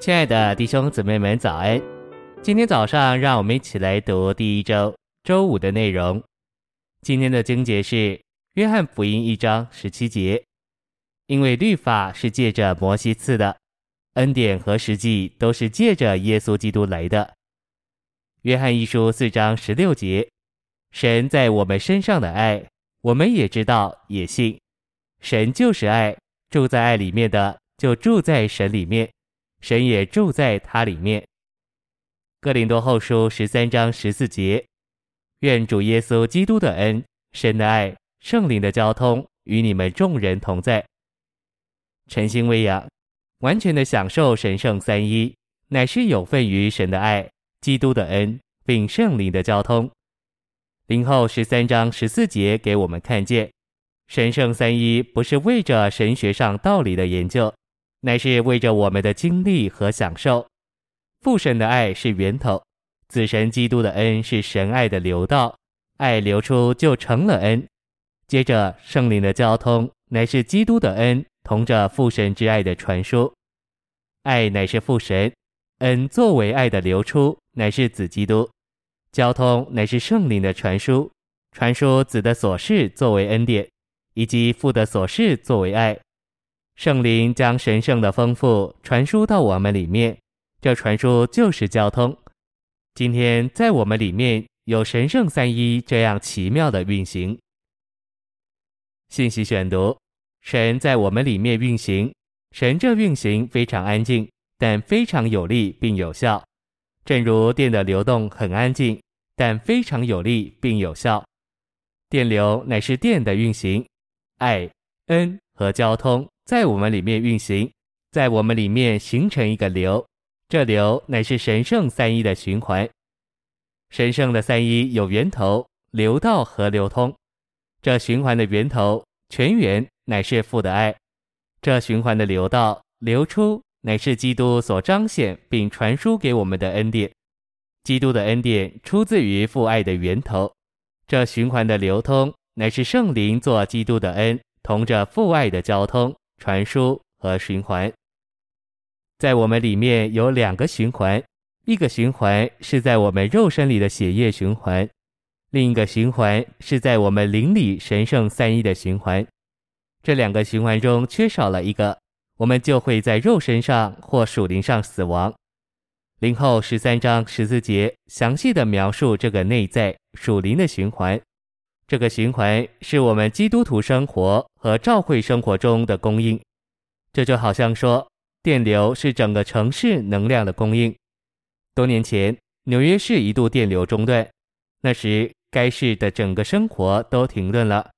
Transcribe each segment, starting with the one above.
亲爱的弟兄姊妹们，早安！今天早上，让我们一起来读第一周周五的内容。今天的经节是《约翰福音》一章十七节，因为律法是借着摩西赐的，恩典和实际都是借着耶稣基督来的。《约翰一书》四章十六节，神在我们身上的爱，我们也知道，也信。神就是爱，住在爱里面的，就住在神里面，神也住在他里面。哥林多后书十三章十四节，愿主耶稣基督的恩、神的爱、圣灵的交通与你们众人同在。晨星喂养，完全的享受神圣三一，乃是有份于神的爱、基督的恩，并圣灵的交通。林后十三章十四节给我们看见。神圣三一不是为着神学上道理的研究，乃是为着我们的经历和享受。父神的爱是源头，子神基督的恩是神爱的流道，爱流出就成了恩。接着圣灵的交通乃是基督的恩，同着父神之爱的传输。爱乃是父神，恩作为爱的流出，乃是子基督。交通乃是圣灵的传输，传输子的所事作为恩典。以及父的所事作为爱，圣灵将神圣的丰富传输到我们里面，这传输就是交通。今天在我们里面有神圣三一这样奇妙的运行。信息选读：神在我们里面运行，神这运行非常安静，但非常有力并有效，正如电的流动很安静，但非常有力并有效。电流乃是电的运行。爱、恩和交通在我们里面运行，在我们里面形成一个流，这流乃是神圣三一的循环。神圣的三一有源头、流道和流通。这循环的源头、泉源乃是父的爱，这循环的流道、流出乃是基督所彰显并传输给我们的恩典。基督的恩典出自于父爱的源头，这循环的流通。乃是圣灵做基督的恩，同着父爱的交通、传输和循环。在我们里面有两个循环，一个循环是在我们肉身里的血液循环，另一个循环是在我们灵里神圣三一的循环。这两个循环中缺少了一个，我们就会在肉身上或属灵上死亡。林后十三章十四节详细的描述这个内在属灵的循环。这个循环是我们基督徒生活和教会生活中的供应，这就好像说，电流是整个城市能量的供应。多年前，纽约市一度电流中断，那时该市的整个生活都停顿了。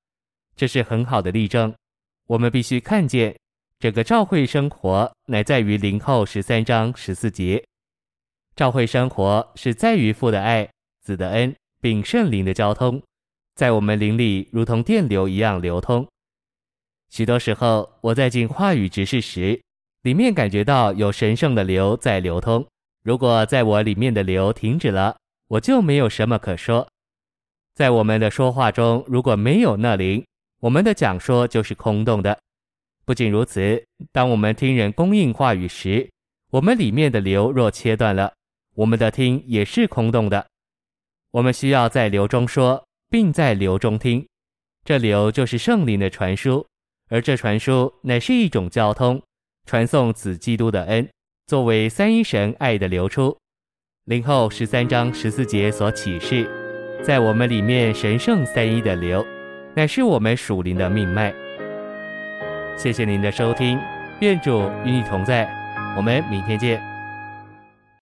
这是很好的例证。我们必须看见，整个教会生活乃在于林后十三章十四节。教会生活是在于父的爱、子的恩，并圣灵的交通。在我们灵里，如同电流一样流通。许多时候，我在进话语直视时，里面感觉到有神圣的流在流通。如果在我里面的流停止了，我就没有什么可说。在我们的说话中，如果没有那灵，我们的讲说就是空洞的。不仅如此，当我们听人供应话语时，我们里面的流若切断了，我们的听也是空洞的。我们需要在流中说。并在流中听，这流就是圣灵的传输，而这传输乃是一种交通，传送子基督的恩，作为三一神爱的流出。林后十三章十四节所启示，在我们里面神圣三一的流，乃是我们属灵的命脉。谢谢您的收听，愿主与你同在，我们明天见。